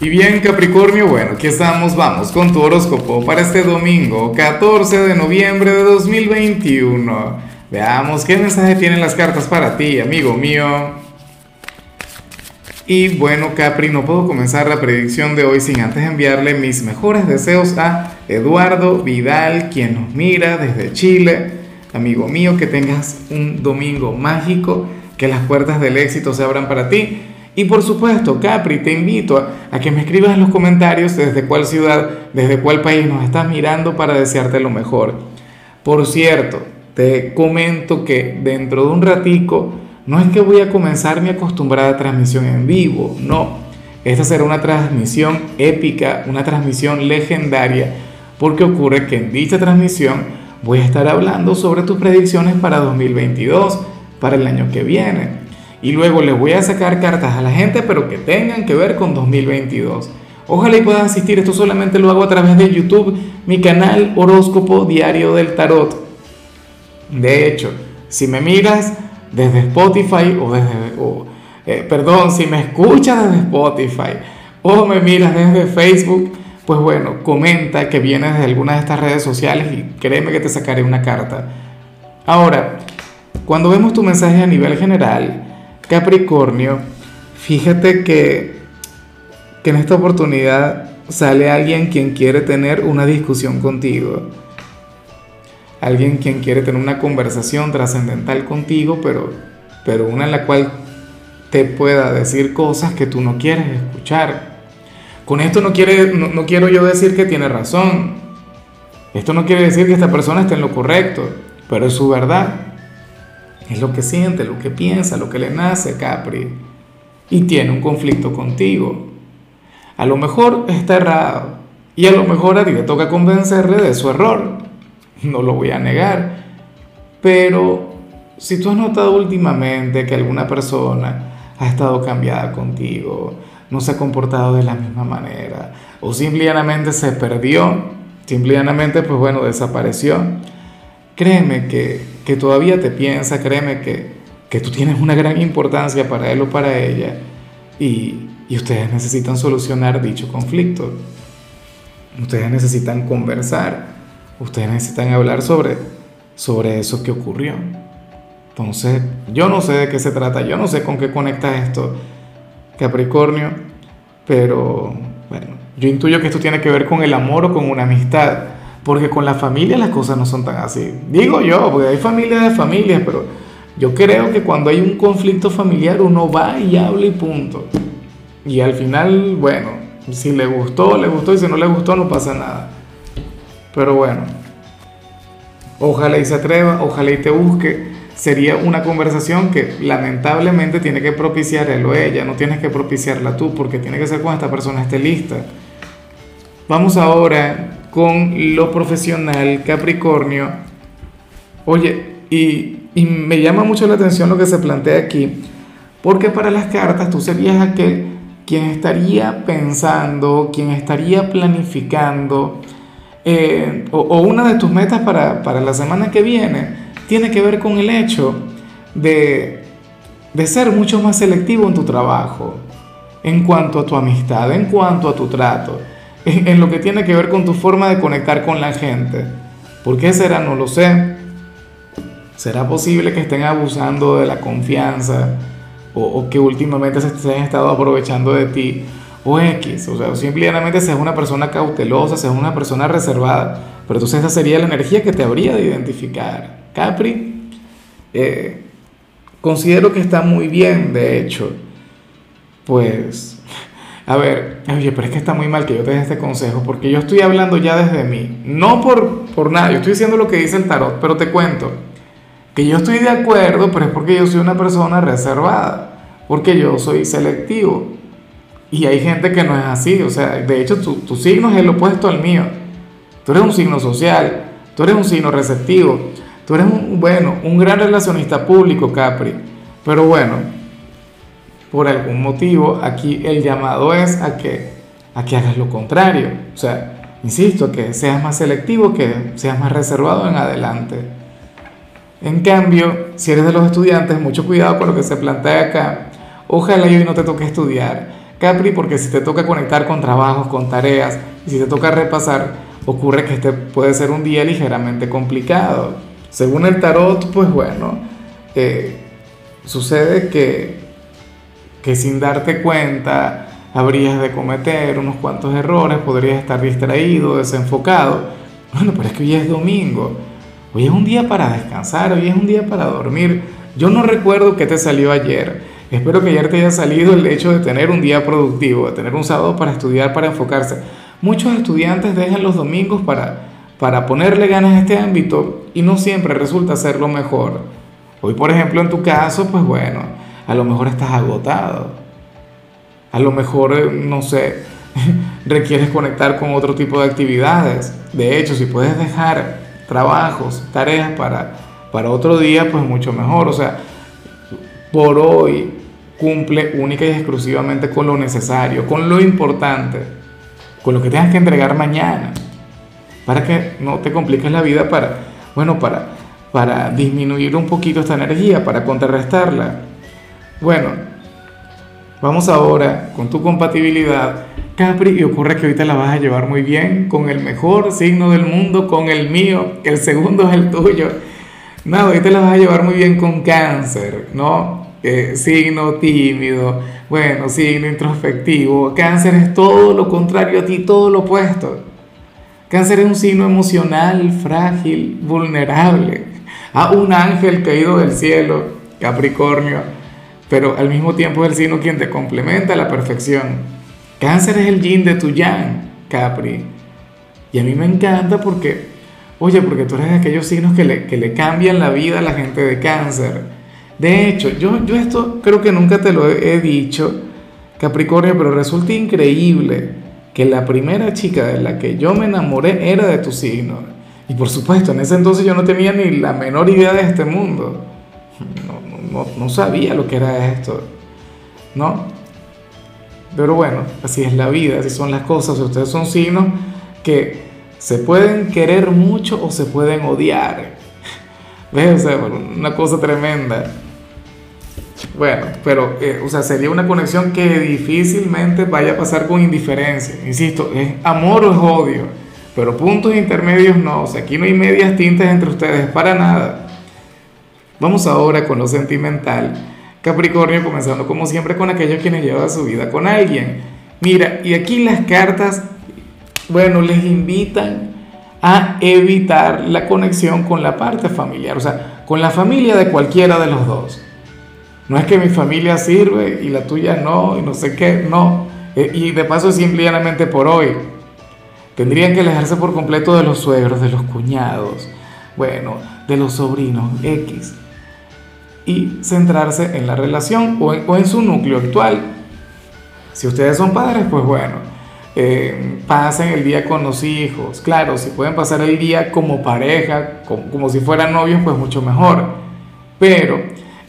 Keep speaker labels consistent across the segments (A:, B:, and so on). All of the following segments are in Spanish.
A: Y bien Capricornio, bueno, aquí estamos, vamos con tu horóscopo para este domingo, 14 de noviembre de 2021. Veamos qué mensaje tienen las cartas para ti, amigo mío. Y bueno, Capri, no puedo comenzar la predicción de hoy sin antes enviarle mis mejores deseos a Eduardo Vidal, quien nos mira desde Chile. Amigo mío, que tengas un domingo mágico, que las puertas del éxito se abran para ti y por supuesto, Capri, te invito a, que me escribas en los comentarios desde cuál ciudad, desde cuál país nos estás mirando para desearte lo mejor. Por cierto, te comento que dentro de un ratico no es que voy a comenzar mi acostumbrada transmisión en vivo, no. Esta será una transmisión épica, una transmisión legendaria, porque ocurre que en dicha transmisión voy a estar hablando sobre tus predicciones para 2022, para el año que viene y luego les voy a sacar cartas a la gente, pero que tengan que ver con 2022. Ojalá y puedas asistir, esto solamente lo hago a través de YouTube, mi canal Horóscopo Diario del Tarot. De hecho, si me miras desde Spotify o desde, eh, perdón, si me escuchas desde Spotify o me miras desde Facebook, pues bueno, comenta que vienes de alguna de estas redes sociales y créeme que te sacaré una carta. Ahora, cuando vemos tu mensaje a nivel general, Capricornio, fíjate que, que en esta oportunidad sale alguien quien quiere tener una discusión contigo. Alguien quien quiere tener una conversación trascendental contigo, pero, pero una en la cual te pueda decir cosas que tú no quieres escuchar. Con esto no, quiere, no, no quiero yo decir que tiene razón. Esto no quiere decir que esta persona esté en lo correcto, pero es su verdad. Es lo que siente, lo que piensa, lo que le nace, Capri. Y tiene un conflicto contigo. A lo mejor está errado. Y a lo mejor a ti te toca convencerle de su error. No lo voy a negar. Pero si tú has notado últimamente que alguna persona ha estado cambiada contigo, no se ha comportado de la misma manera, o simplemente se perdió, simplemente pues bueno, desapareció, créeme que, que todavía te piensa, créeme que, que, tú tienes una gran importancia para él o para ella y, y ustedes necesitan solucionar dicho conflicto. Ustedes necesitan conversar, ustedes necesitan hablar sobre, sobre eso que ocurrió. Entonces, yo no sé de qué se trata, yo no sé con qué conecta esto Capricornio, pero bueno, yo intuyo que esto tiene que ver con el amor o con una amistad. Porque con la familia las cosas no son tan así. Digo yo, porque hay familias de familias, pero yo creo que cuando hay un conflicto familiar uno va y habla y punto. Y al final, bueno, si le gustó, le gustó, y si no le gustó, no pasa nada. Pero bueno, ojalá y se atreva, ojalá y te busque. Sería una conversación que lamentablemente tiene que propiciar él o ella, no tienes que propiciarla tú, porque tiene que ser cuando esta persona esté lista. Vamos ahora con lo profesional, Capricornio. Oye, y, me llama mucho la atención lo que se plantea aquí, porque para las cartas tú serías aquel quien estaría pensando, quien estaría planificando, eh, o, una de tus metas para, para, la semana que viene, tiene que ver con el hecho de, de ser mucho más selectivo en tu trabajo, en cuanto a tu amistad, en cuanto a tu trato en lo que tiene que ver con tu forma de conectar con la gente. ¿Por qué será? No lo sé. ¿Será posible que estén abusando de la confianza o, que últimamente se, se, han estado aprovechando de ti? O X, o sea, simplemente seas una persona cautelosa, seas una persona reservada. Pero entonces esa sería la energía que te habría de identificar. Capri, eh, considero que está muy bien, de hecho. Pues a ver, oye, pero es que está muy mal que yo te dé este consejo, porque yo estoy hablando ya desde mí, no por, por nada, yo estoy diciendo lo que dice el tarot, pero te cuento que yo estoy de acuerdo, pero es porque yo soy una persona reservada, porque yo soy selectivo. Y hay gente que no es así, o sea, de hecho tu, tu signo es el opuesto al mío. Tú eres un signo social, tú eres un signo receptivo, tú eres un, bueno, un gran relacionista público, Capri. Pero bueno, por algún motivo, aquí el llamado es a que, a que hagas lo contrario. O sea, insisto, que seas más selectivo, que seas más reservado en adelante. En cambio, si eres de los estudiantes, mucho cuidado con lo que se plantea acá. Ojalá hoy no te toque estudiar. Capri, porque si te toca conectar con trabajos, con tareas, y si te toca repasar, ocurre que este puede ser un día ligeramente complicado. Según el tarot, pues bueno, eh, sucede que, que sin darte cuenta habrías de cometer unos cuantos errores, podrías estar distraído, desenfocado. Bueno, pero es que hoy es domingo, hoy es un día para descansar, hoy es un día para dormir. Yo no recuerdo qué te salió ayer. Espero que ayer te haya salido el hecho de tener un día productivo, de tener un sábado para estudiar, para enfocarse. Muchos estudiantes dejan los domingos para, para ponerle ganas a este ámbito y no siempre resulta ser lo mejor. Hoy, por ejemplo, en tu caso, pues bueno, a lo mejor estás agotado. A lo mejor, eh, no sé, requieres conectar con otro tipo de actividades. De hecho, si puedes dejar trabajos, tareas para, para otro día, pues mucho mejor. O sea, por hoy cumple única y exclusivamente con lo necesario, con lo importante, con lo que tengas que entregar mañana, para que no te compliques la vida para, bueno, para, para disminuir un poquito esta energía, para contrarrestarla. Bueno, vamos ahora con tu compatibilidad, Capri, y ocurre que ahorita la vas a llevar muy bien con el mejor signo del mundo, con el mío, el segundo es el tuyo. No, hoy te la vas a llevar muy bien con cáncer, ¿no? Eh, signo tímido, bueno, signo introspectivo. Cáncer es todo lo contrario a ti, todo lo opuesto. Cáncer es un signo emocional, frágil, vulnerable. A un ángel caído del cielo, Capricornio, pero al mismo tiempo es el signo quien te complementa la perfección. Cáncer es el yin de tu yang, Capri. Y a mí me encanta porque Oye, porque tú eres de aquellos signos que le, que le cambian la vida a la gente de cáncer. De hecho, yo, yo esto creo que nunca te lo he, dicho, Capricornio, pero resulta increíble que la primera chica de la que yo me enamoré era de tu signo. Y por supuesto, en ese entonces yo no tenía ni la menor idea de este mundo. No, no, sabía lo que era esto. ¿No? Pero bueno, así es la vida, así son las cosas. Ustedes son signos que se pueden querer mucho o se pueden odiar. ¿Ves? Una cosa tremenda. Bueno, pero, eh, o sea, sería una conexión que difícilmente vaya a pasar con indiferencia. Insisto, es amor o es odio, pero puntos intermedios no. O sea, aquí no hay medias tintas entre ustedes, para nada. Vamos ahora con lo sentimental. Capricornio, comenzando como siempre con aquellos quienes llevan su vida con alguien. Mira, y aquí las cartas bueno, les invitan a evitar la conexión con la parte familiar, o sea, con la familia de cualquiera de los dos. No es que mi familia sirve y la tuya no, y no sé qué, no. Eh, y de paso, simplemente por hoy. Tendrían que alejarse por completo de los suegros, de los cuñados, bueno, de los sobrinos X. Y centrarse en la relación o en, su núcleo actual. Si ustedes son padres, pues bueno, eh, pasen el día con los hijos. Claro, si pueden pasar el día como pareja, como, si fueran novios, pues mucho mejor. Pero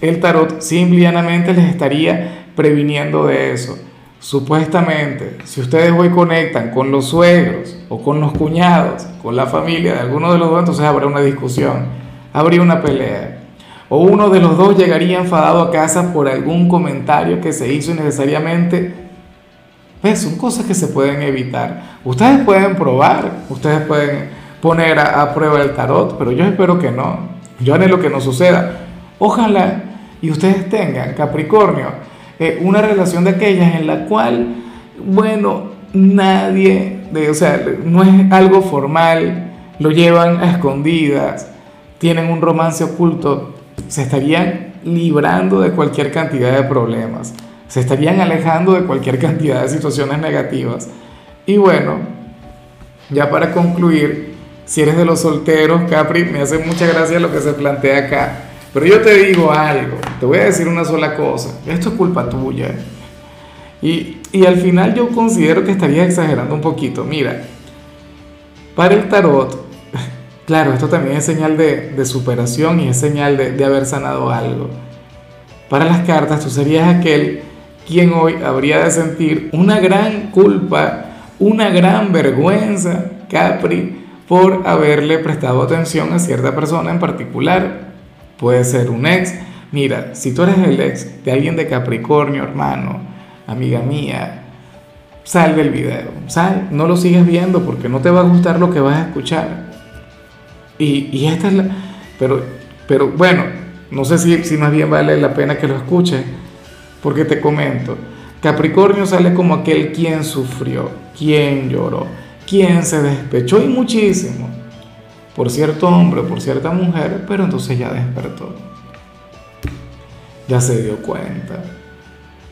A: el tarot simplemente les estaría previniendo de eso. Supuestamente, si ustedes hoy conectan con los suegros o con los cuñados, con la familia de alguno de los dos, entonces habrá una discusión, habría una pelea. O uno de los dos llegaría enfadado a casa por algún comentario que se hizo innecesariamente ¿Ves? Son cosas que se pueden evitar. Ustedes pueden probar, ustedes pueden poner a, prueba el tarot, pero yo espero que no. Yo anhelo que no suceda. Ojalá y ustedes tengan, Capricornio, eh, una relación de aquellas en la cual, bueno, nadie, o sea, no es algo formal, lo llevan a escondidas, tienen un romance oculto, se estarían librando de cualquier cantidad de problemas se estarían alejando de cualquier cantidad de situaciones negativas. Y bueno, ya para concluir, si eres de los solteros, Capri, me hace mucha gracia lo que se plantea acá. Pero yo te digo algo, te voy a decir una sola cosa, esto es culpa tuya. Y, y al final yo considero que estaría exagerando un poquito. Mira, para el tarot, claro, esto también es señal de, superación y es señal de, de haber sanado algo. Para las cartas, tú serías aquel quien hoy habría de sentir una gran culpa, una gran vergüenza, Capri, por haberle prestado atención a cierta persona en particular. Puede ser un ex. Mira, si tú eres el ex de alguien de Capricornio, hermano, amiga mía, sal del video, sal, no lo sigues viendo porque no te va a gustar lo que vas a escuchar. Y, y esta es la... Pero, pero bueno, no sé si, si más bien vale la pena que lo escuches, porque te comento, Capricornio sale como aquel quien sufrió, quien lloró, quien se despechó y muchísimo por cierto hombre, por cierta mujer, pero entonces ya despertó. Ya se dio cuenta.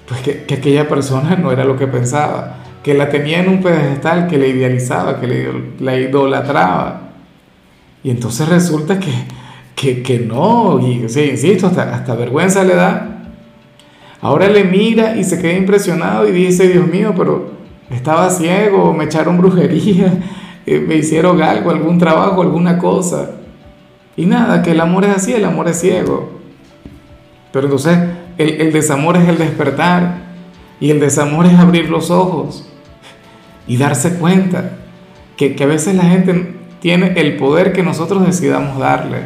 A: Pues que, que aquella persona no era lo que pensaba, que la tenía en un pedestal, que le idealizaba, que la idolatraba. Y entonces resulta que, que, que no, y sí, insisto, hasta, hasta vergüenza le da. Ahora le mira y se queda impresionado y dice, Dios mío, pero estaba ciego, me echaron brujería, eh, me hicieron algo, algún trabajo, alguna cosa. Y nada, que el amor es así, el amor es ciego. Pero entonces el, el desamor es el despertar y el desamor es abrir los ojos y darse cuenta que, que a veces la gente tiene el poder que nosotros decidamos darle.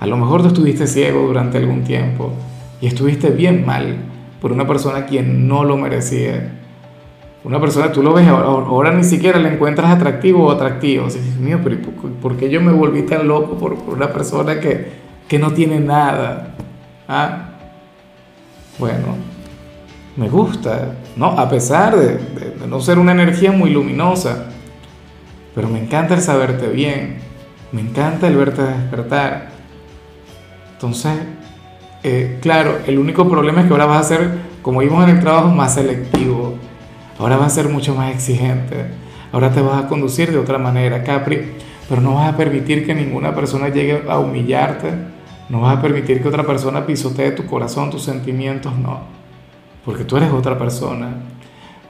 A: A lo mejor tú estuviste ciego durante algún tiempo y estuviste bien mal por una persona quien no lo merecía. Una persona, tú lo ves, ahora, ni siquiera le encuentras atractivo o atractivo. O Dios mío, pero ¿por qué yo me volví tan loco por, una persona que, que, no tiene nada? ¿Ah? Bueno, me gusta, ¿no? A pesar de, de, no ser una energía muy luminosa. Pero me encanta el saberte bien. Me encanta el verte despertar. Entonces, eh, claro, el único problema es que ahora vas a ser, como vimos en el trabajo, más selectivo Ahora vas a ser mucho más exigente. Ahora te vas a conducir de otra manera, Capri. Pero no vas a permitir que ninguna persona llegue a humillarte. No vas a permitir que otra persona pisotee tu corazón, tus sentimientos, no. Porque tú eres otra persona.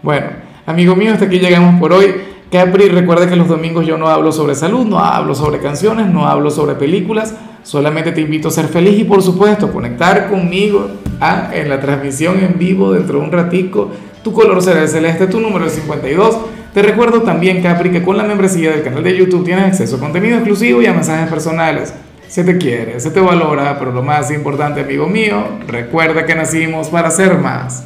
A: Bueno, amigo mío, hasta aquí llegamos por hoy. Capri, recuerda que los domingos yo no hablo sobre salud, no hablo sobre canciones, no hablo sobre películas. Solamente te invito a ser feliz y por supuesto conectar conmigo ah, en la transmisión en vivo dentro de un ratico tu color será el celeste, tu número es 52. Te recuerdo también, Capri, que con la membresía del canal de YouTube tienes acceso a contenido exclusivo y a mensajes personales. Se te quiere, se te valora, pero lo más importante, amigo mío, recuerda que nacimos para ser más.